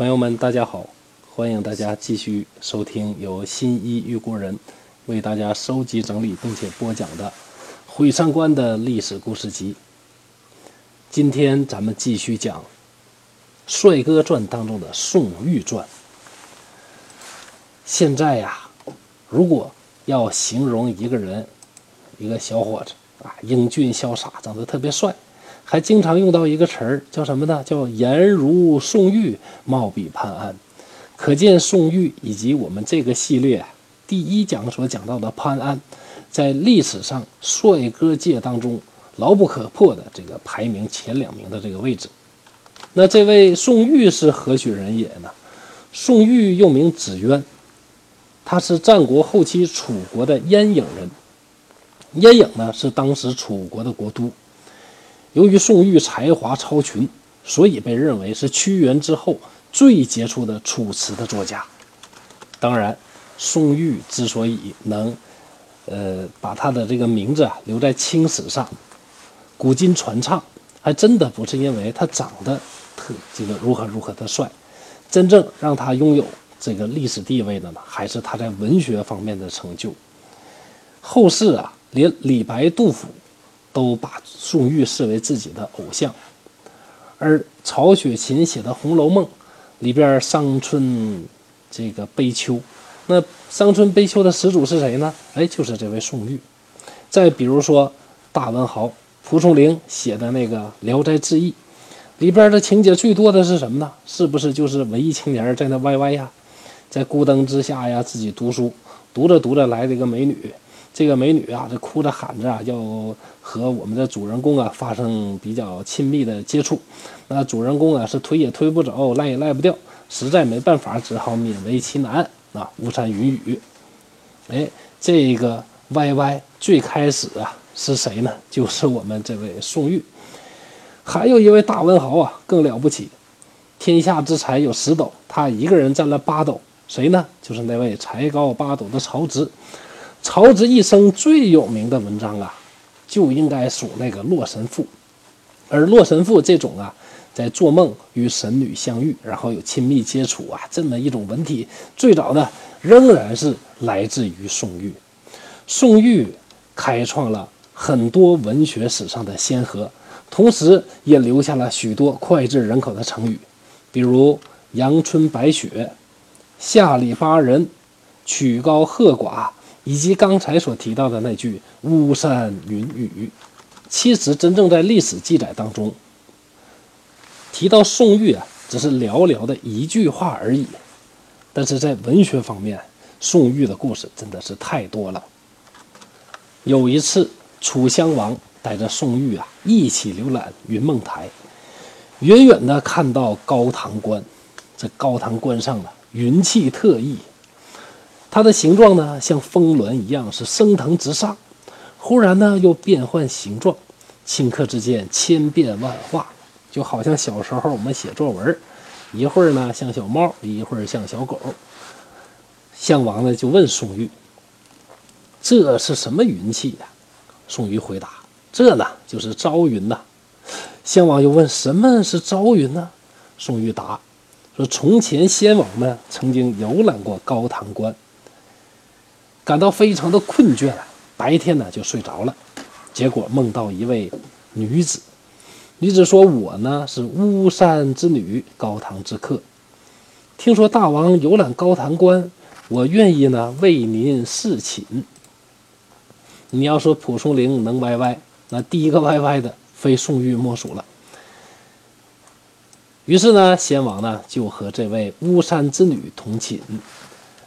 朋友们，大家好！欢迎大家继续收听由新一玉国人为大家收集整理并且播讲的《毁三观的历史故事集》。今天咱们继续讲《帅哥传》当中的宋玉传。现在呀，如果要形容一个人，一个小伙子啊，英俊潇洒，长得特别帅。还经常用到一个词儿，叫什么呢？叫颜如宋玉，貌比潘安。可见宋玉以及我们这个系列第一讲所讲到的潘安，在历史上帅哥界当中牢不可破的这个排名前两名的这个位置。那这位宋玉是何许人也呢？宋玉又名子渊，他是战国后期楚国的鄢郢人。鄢郢呢是当时楚国的国都。由于宋玉才华超群，所以被认为是屈原之后最杰出的楚辞的作家。当然，宋玉之所以能，呃，把他的这个名字啊留在青史上，古今传唱，还真的不是因为他长得特这个如何如何的帅，真正让他拥有这个历史地位的呢，还是他在文学方面的成就。后世啊，连李白、杜甫。都把宋玉视为自己的偶像，而曹雪芹写的《红楼梦》里边伤春这个悲秋，那伤春悲秋的始祖是谁呢？哎，就是这位宋玉。再比如说大文豪蒲松龄写的那个《聊斋志异》，里边的情节最多的是什么呢？是不是就是文艺青年在那歪歪呀，在孤灯之下呀自己读书，读着读着来了一个美女。这个美女啊，这哭着喊着啊，要和我们的主人公啊发生比较亲密的接触。那主人公啊是推也推不走，赖也赖不掉，实在没办法，只好勉为其难啊。巫山云雨，哎，这个 Y Y 最开始啊是谁呢？就是我们这位宋玉。还有一位大文豪啊，更了不起，天下之才有十斗，他一个人占了八斗。谁呢？就是那位才高八斗的曹植。曹植一生最有名的文章啊，就应该属那个《洛神赋》。而《洛神赋》这种啊，在做梦与神女相遇，然后有亲密接触啊，这么一种文体，最早呢仍然是来自于宋玉。宋玉开创了很多文学史上的先河，同时也留下了许多脍炙人口的成语，比如“阳春白雪”“下里巴人”“曲高和寡”。以及刚才所提到的那句“巫山云雨”，其实真正在历史记载当中提到宋玉啊，只是寥寥的一句话而已。但是在文学方面，宋玉的故事真的是太多了。有一次，楚襄王带着宋玉啊一起游览云梦台，远远的看到高唐关，这高唐关上的云气特异。它的形状呢，像峰峦一样是升腾直上，忽然呢又变换形状，顷刻之间千变万化，就好像小时候我们写作文，一会儿呢像小猫，一会儿像小狗。项王呢就问宋玉：“这是什么云气呀？”宋玉回答：“这呢就是朝云呐。”项王又问：“什么是朝云呢？”宋玉答：“说从前先王们曾经游览过高唐关。”感到非常的困倦，白天呢就睡着了，结果梦到一位女子。女子说：“我呢是巫山之女，高堂之客。听说大王游览高堂关，我愿意呢为您侍寝。”你要说蒲松龄能歪歪，那第一个歪歪的非宋玉莫属了。于是呢，先王呢就和这位巫山之女同寝。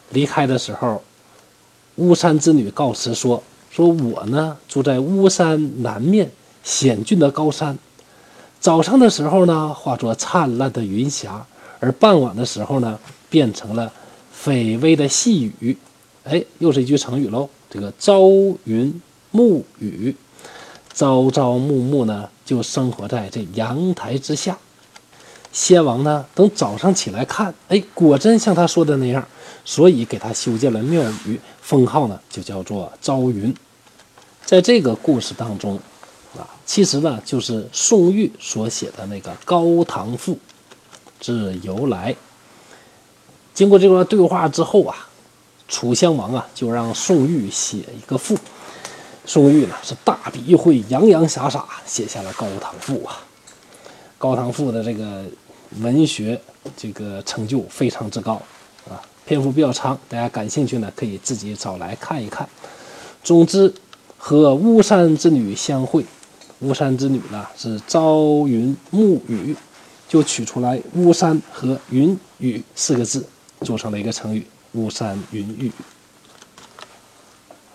离开的时候。巫山之女告辞说：“说我呢住在巫山南面险峻的高山，早上的时候呢化作灿烂的云霞，而傍晚的时候呢变成了绯微的细雨。哎，又是一句成语喽。这个朝云暮雨，朝朝暮暮呢就生活在这阳台之下。先王呢等早上起来看，哎，果真像他说的那样。”所以给他修建了庙宇，封号呢就叫做朝云。在这个故事当中，啊，其实呢就是宋玉所写的那个《高唐赋》之由来。经过这段对话之后啊，楚襄王啊就让宋玉写一个赋。宋玉呢是大笔一挥，洋洋洒洒写下了《高唐赋》啊。《高唐赋》的这个文学这个成就非常之高啊，篇幅比较长，大家感兴趣呢可以自己找来看一看。总之，和巫山之女相会，巫山之女呢是朝云暮雨，就取出来巫山和云雨四个字，组成了一个成语“巫山云雨”。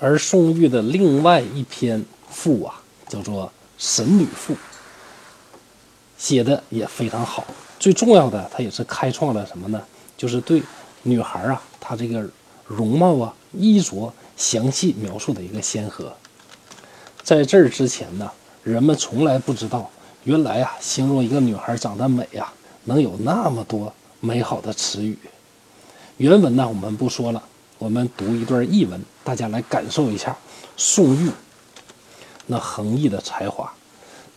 而宋玉的另外一篇赋啊，叫做《神女赋》，写的也非常好。最重要的，它也是开创了什么呢？就是对女孩啊，她这个容貌啊、衣着详细描述的一个先河。在这儿之前呢，人们从来不知道，原来啊，形容一个女孩长得美啊，能有那么多美好的词语。原文呢，我们不说了。我们读一段译文，大家来感受一下宋玉那横溢的才华，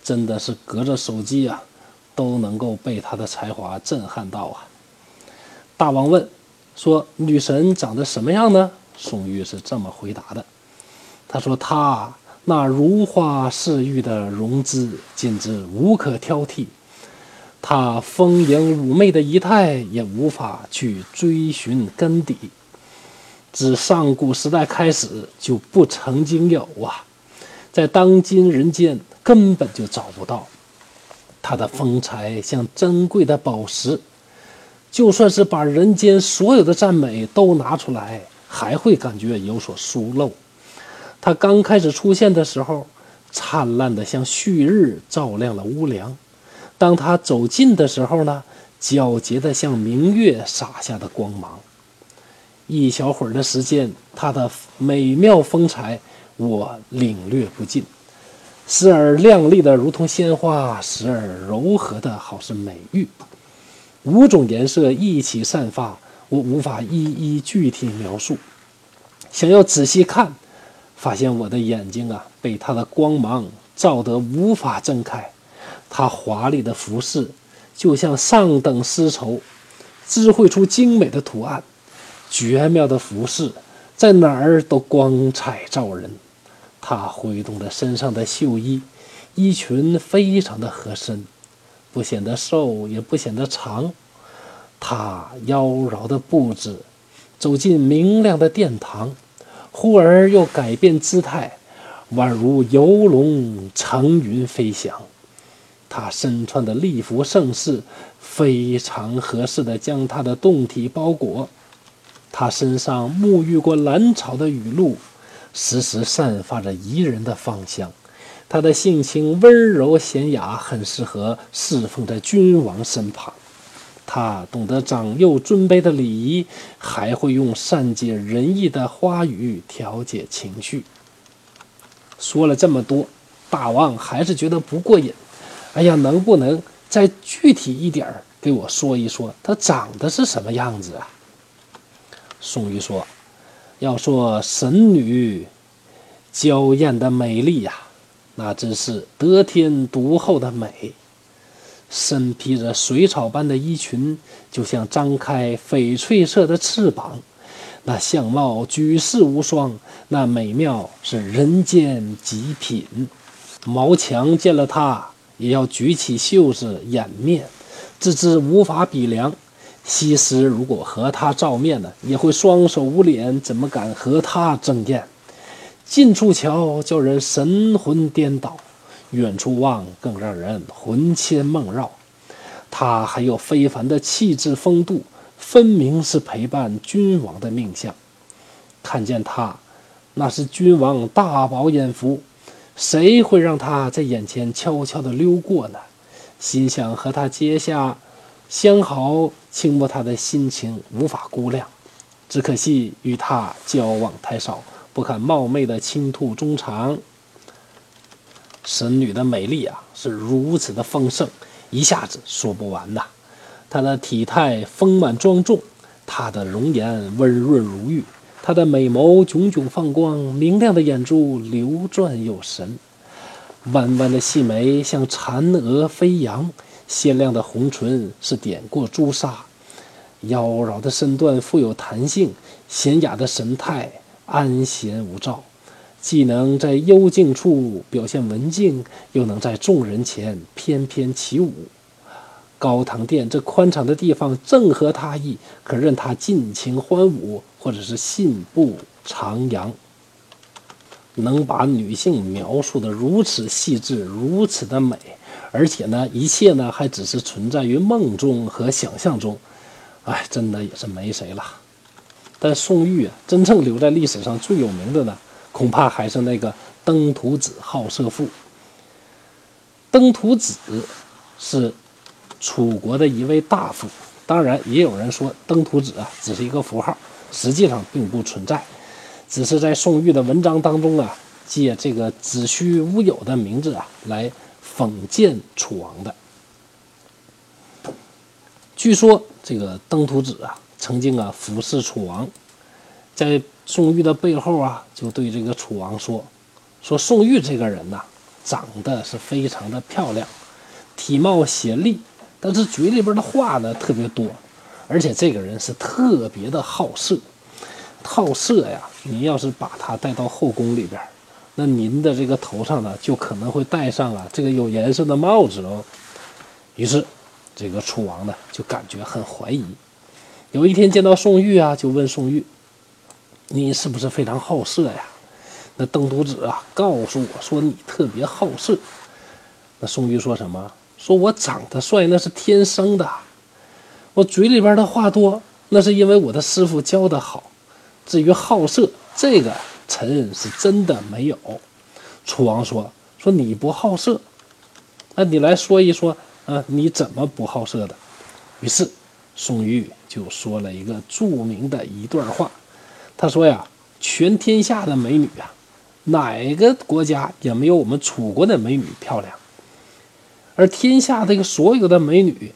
真的是隔着手机啊都能够被他的才华震撼到啊！大王问说：“女神长得什么样呢？”宋玉是这么回答的：“他说她那如花似玉的容姿，简直无可挑剔；她丰盈妩媚的仪态，也无法去追寻根底。”自上古时代开始就不曾经有啊，在当今人间根本就找不到。它的风采像珍贵的宝石，就算是把人间所有的赞美都拿出来，还会感觉有所疏漏。它刚开始出现的时候，灿烂的像旭日，照亮了屋梁；当它走近的时候呢，皎洁的像明月洒下的光芒。一小会儿的时间，他的美妙风采我领略不尽，时而亮丽的如同鲜花，时而柔和的好似美玉，五种颜色一起散发，我无法一一具体描述。想要仔细看，发现我的眼睛啊被它的光芒照得无法睁开。她华丽的服饰就像上等丝绸，织绘出精美的图案。绝妙的服饰，在哪儿都光彩照人。他挥动着身上的绣衣，衣裙非常的合身，不显得瘦，也不显得长。他妖娆的步子，走进明亮的殿堂，忽而又改变姿态，宛如游龙乘云飞翔。他身穿的礼服盛世，非常合适的将他的胴体包裹。他身上沐浴过兰草的雨露，时时散发着宜人的芳香。他的性情温柔娴雅，很适合侍奉在君王身旁。他懂得长幼尊卑的礼仪，还会用善解人意的花语调节情绪。说了这么多，大王还是觉得不过瘾。哎呀，能不能再具体一点儿给我说一说，她长得是什么样子啊？宋玉说：“要说神女娇艳的美丽呀，那真是得天独厚的美。身披着水草般的衣裙，就像张开翡翠色的翅膀。那相貌举世无双，那美妙是人间极品。毛强见了她，也要举起袖子掩面，自知无法比量。”西施如果和他照面呢，也会双手捂脸，怎么敢和他争艳？近处瞧，叫人神魂颠倒；远处望，更让人魂牵梦绕。他还有非凡的气质风度，分明是陪伴君王的命相。看见他，那是君王大饱眼福，谁会让他在眼前悄悄地溜过呢？心想和他结下。相好，倾慕他的心情无法估量，只可惜与他交往太少，不敢冒昧的倾吐衷肠。神女的美丽啊，是如此的丰盛，一下子说不完呐。她的体态丰满庄重，她的容颜温润如玉，她的美眸炯炯放光，明亮的眼珠流转有神，弯弯的细眉像蚕蛾飞扬。鲜亮的红唇是点过朱砂，妖娆的身段富有弹性，娴雅的神态安闲无躁，既能在幽静处表现文静，又能在众人前翩翩起舞。高堂殿这宽敞的地方正合他意，可任他尽情欢舞，或者是信步徜徉。能把女性描述的如此细致，如此的美，而且呢，一切呢还只是存在于梦中和想象中，哎，真的也是没谁了。但宋玉啊，真正留在历史上最有名的呢，恐怕还是那个登徒子好色妇。登徒子是。楚国的一位大夫，当然也有人说登徒子啊只是一个符号，实际上并不存在，只是在宋玉的文章当中啊，借这个子虚乌有的名字啊来讽谏楚王的。据说这个登徒子啊曾经啊服侍楚王，在宋玉的背后啊就对这个楚王说：“说宋玉这个人呐，长得是非常的漂亮，体貌贤丽。”但是嘴里边的话呢特别多，而且这个人是特别的好色，好色呀！您要是把他带到后宫里边，那您的这个头上呢就可能会戴上啊这个有颜色的帽子哦。于是，这个楚王呢就感觉很怀疑。有一天见到宋玉啊，就问宋玉：“你是不是非常好色呀？”那邓都子啊告诉我说：“你特别好色。”那宋玉说什么？说我长得帅那是天生的，我嘴里边的话多那是因为我的师傅教的好。至于好色，这个臣是真的没有。楚王说：“说你不好色，那你来说一说啊，你怎么不好色的？”于是宋玉就说了一个著名的一段话，他说呀：“全天下的美女啊，哪个国家也没有我们楚国的美女漂亮。”而天下这个所有的美女，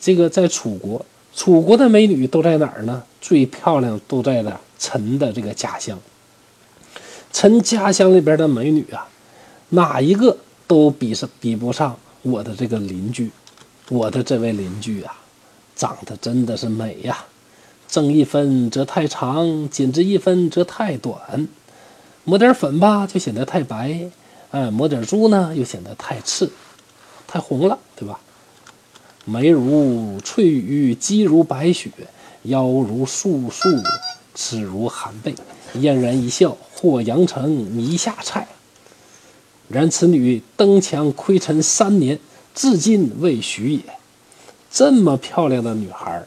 这个在楚国，楚国的美女都在哪儿呢？最漂亮都在了陈的这个家乡。陈家乡里边的美女啊，哪一个都比上比不上我的这个邻居，我的这位邻居啊，长得真的是美呀！增一分则太长，减之一分则太短。抹点粉吧，就显得太白；哎，抹点珠呢，又显得太次。太红了，对吧？眉如翠羽，肌如白雪，腰如素树，齿如寒贝，嫣然一笑，或阳城泥下菜。然此女登墙窥尘三年，至今未许也。这么漂亮的女孩，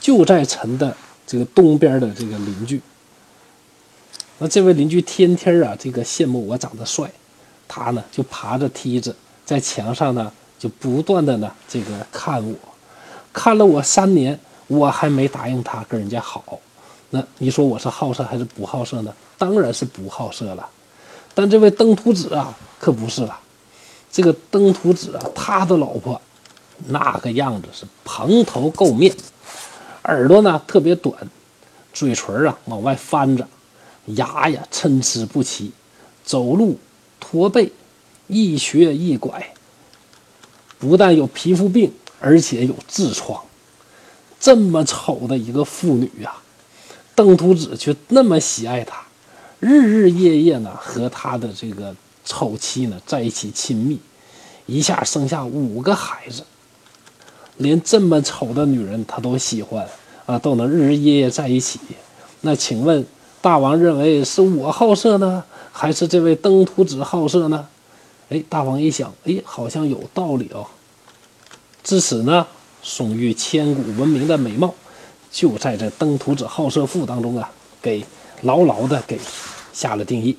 就在陈的这个东边的这个邻居。那这位邻居天天啊，这个羡慕我长得帅，他呢就爬着梯子。在墙上呢，就不断的呢，这个看我，看了我三年，我还没答应他跟人家好。那你说我是好色还是不好色呢？当然是不好色了。但这位登徒子啊，可不是了。这个登徒子啊，他的老婆那个样子是蓬头垢面，耳朵呢特别短，嘴唇啊往外翻着，牙呀参差不齐，走路驼背。一瘸一拐，不但有皮肤病，而且有痔疮。这么丑的一个妇女呀，邓徒子却那么喜爱他，日日夜夜呢和他的这个丑妻呢在一起亲密，一下生下五个孩子。连这么丑的女人他都喜欢啊，都能日日夜夜在一起。那请问大王认为是我好色呢，还是这位登徒子好色呢？哎，大王一想，哎，好像有道理哦。至此呢，宋玉千古闻名的美貌，就在这登徒子好色赋当中啊，给牢牢的给下了定义。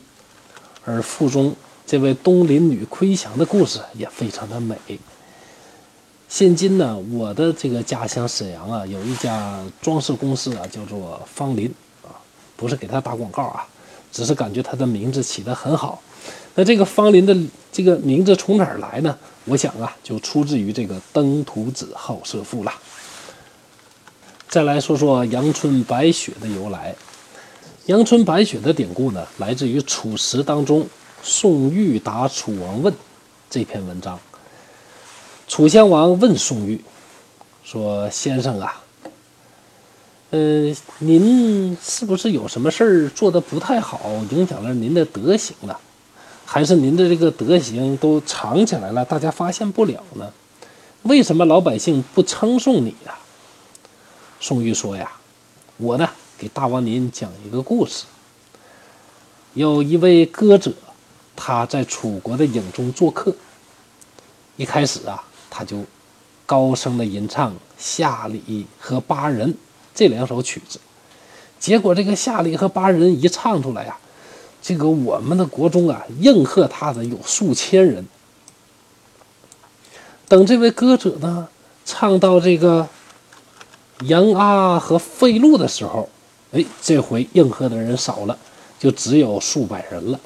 而赋中这位东邻女窥墙的故事也非常的美。现今呢，我的这个家乡沈阳啊，有一家装饰公司啊，叫做方林啊，不是给他打广告啊，只是感觉他的名字起得很好。那这个方林的这个名字从哪儿来呢？我想啊，就出自于这个登徒子好色赋了。再来说说阳春白雪的由来。阳春白雪的典故呢，来自于《楚辞》当中宋玉答楚王问这篇文章。楚襄王问宋玉说：“先生啊，呃，您是不是有什么事儿做的不太好，影响了您的德行呢？还是您的这个德行都藏起来了，大家发现不了呢？为什么老百姓不称颂你呀？”宋玉说：“呀，我呢给大王您讲一个故事。有一位歌者，他在楚国的营中做客。一开始啊，他就高声的吟唱《夏礼》和《巴人》这两首曲子。结果这个《夏礼》和《巴人》一唱出来呀，这个我们的国中啊，应和他的有数千人。等这位歌者呢，唱到这个。”杨阿和费禄的时候，哎，这回应和的人少了，就只有数百人了。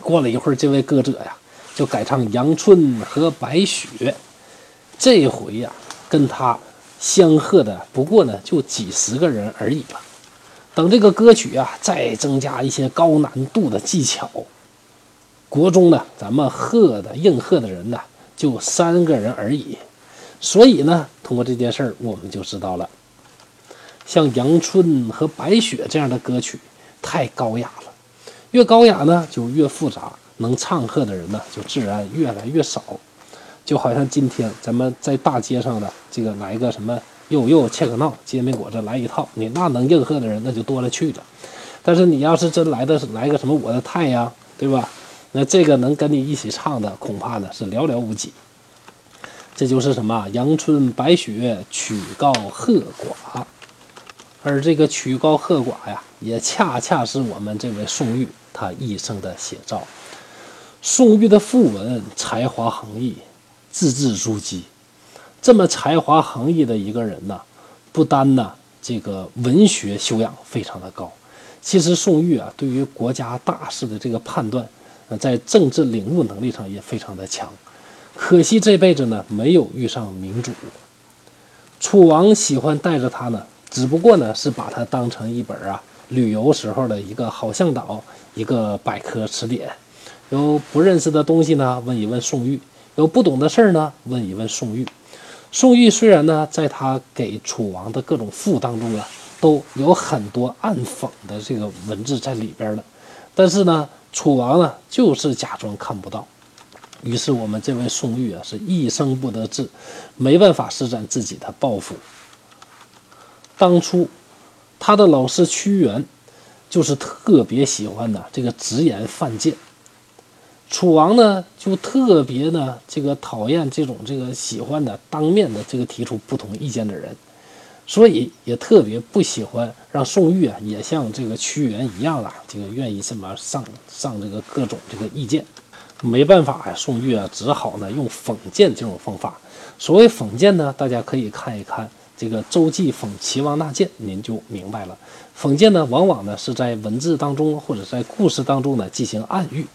过了一会儿，这位歌者呀，就改唱杨春和白雪。这回呀，跟他相和的不过呢，就几十个人而已了。等这个歌曲啊，再增加一些高难度的技巧，国中呢，咱们和的应和的人呢，就三个人而已。所以呢，通过这件事儿，我们就知道了，像《阳春》和《白雪》这样的歌曲太高雅了，越高雅呢就越复杂，能唱和的人呢就自然越来越少。就好像今天咱们在大街上的这个来个什么又又切克闹煎饼果子来一套，你那能应和的人那就多了去了。但是你要是真来的来个什么我的太阳，对吧？那这个能跟你一起唱的恐怕呢是寥寥无几。这就是什么？阳春白雪，曲高和寡。而这个曲高和寡呀，也恰恰是我们这位宋玉他一生的写照。宋玉的赋文才华横溢，字字珠玑。这么才华横溢的一个人呢，不单呢这个文学修养非常的高，其实宋玉啊，对于国家大事的这个判断，呃，在政治领悟能力上也非常的强。可惜这辈子呢，没有遇上明主。楚王喜欢带着他呢，只不过呢是把他当成一本啊旅游时候的一个好向导，一个百科词典。有不认识的东西呢，问一问宋玉；有不懂的事儿呢，问一问宋玉。宋玉虽然呢，在他给楚王的各种赋当中啊，都有很多暗讽的这个文字在里边呢，但是呢，楚王呢就是假装看不到。于是我们这位宋玉啊，是一生不得志，没办法施展自己的抱负。当初他的老师屈原，就是特别喜欢呢这个直言犯谏。楚王呢就特别呢这个讨厌这种这个喜欢的当面的这个提出不同意见的人，所以也特别不喜欢让宋玉啊也像这个屈原一样啊，这个愿意这么上上这个各种这个意见。没办法呀，宋玉啊，只好呢用讽谏这种方法。所谓讽谏呢，大家可以看一看这个周记讽齐王纳谏，您就明白了。讽谏呢，往往呢是在文字当中或者在故事当中呢进行暗喻。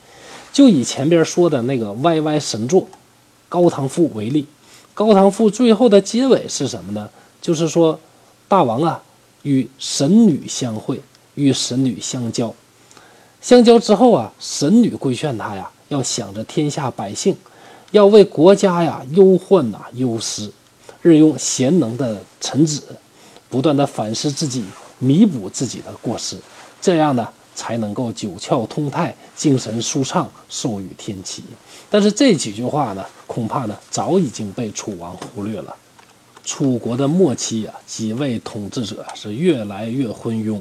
就以前边说的那个歪歪神作《高唐赋》为例，《高唐赋》最后的结尾是什么呢？就是说大王啊与神女相会，与神女相交，相交之后啊，神女规劝他呀。要想着天下百姓，要为国家呀忧患呐忧思，任用贤能的臣子，不断的反思自己，弥补自己的过失，这样呢才能够九窍通泰，精神舒畅，寿与天齐。但是这几句话呢，恐怕呢早已经被楚王忽略了。楚国的末期啊，几位统治者是越来越昏庸，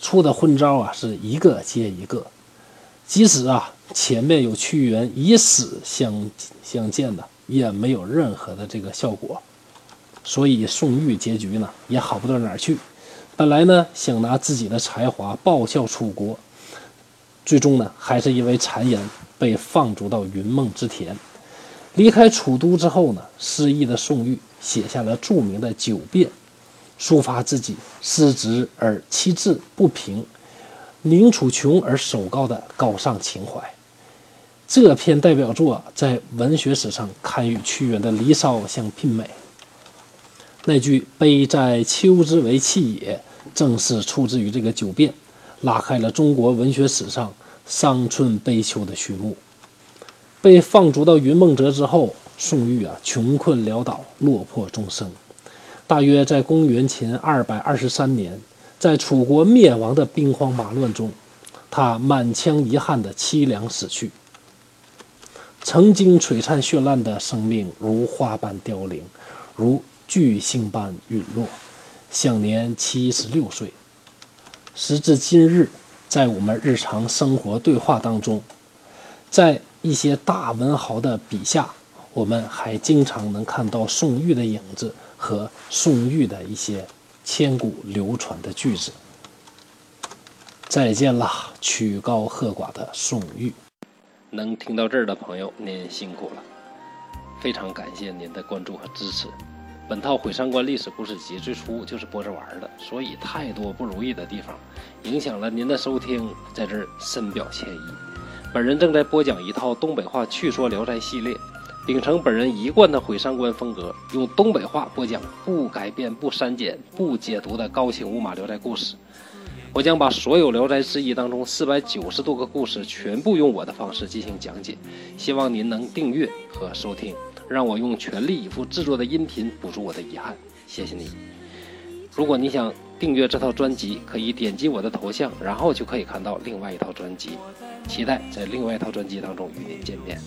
出的昏招啊是一个接一个。即使啊，前面有屈原以死相相见的，也没有任何的这个效果。所以宋玉结局呢，也好不到哪儿去。本来呢，想拿自己的才华报效楚国，最终呢，还是因为谗言被放逐到云梦之田。离开楚都之后呢，失意的宋玉写下了著名的《九变》，抒发自己失职而气志不平。宁楚穷而守高的高尚情怀，这篇代表作在文学史上堪与屈原的《离骚》相媲美。那句“悲在秋之为气也”，正是出自于这个《九变》，拉开了中国文学史上伤春悲秋的序幕。被放逐到云梦泽之后，宋玉啊，穷困潦倒，落魄终生。大约在公元前二百二十三年，在楚国灭亡的兵荒马乱中，他满腔遗憾的凄凉死去。曾经璀璨绚烂的生命，如花般凋零，如巨星般陨落，享年七十六岁。时至今日，在我们日常生活对话当中，在一些大文豪的笔下，我们还经常能看到宋玉的影子和宋玉的一些千古流传的句子。再见啦，曲高和寡的宋玉。能听到这儿的朋友，您辛苦了，非常感谢您的关注和支持。本套《毁三观历史故事集》最初就是播着玩的，所以太多不如意的地方，影响了您的收听，在这儿深表歉意。本人正在播讲一套东北话趣说聊斋系列，秉承本人一贯的毁三观风格，用东北话播讲不改变、不删减、不解读的高清无码聊斋故事。我将把所有《聊斋志异》当中四百九十多个故事全部用我的方式进行讲解，希望您能订阅和收听。让我用全力以赴制作的音频补足我的遗憾，谢谢你。如果你想订阅这套专辑，可以点击我的头像，然后就可以看到另外一套专辑。期待在另外一套专辑当中与您见面。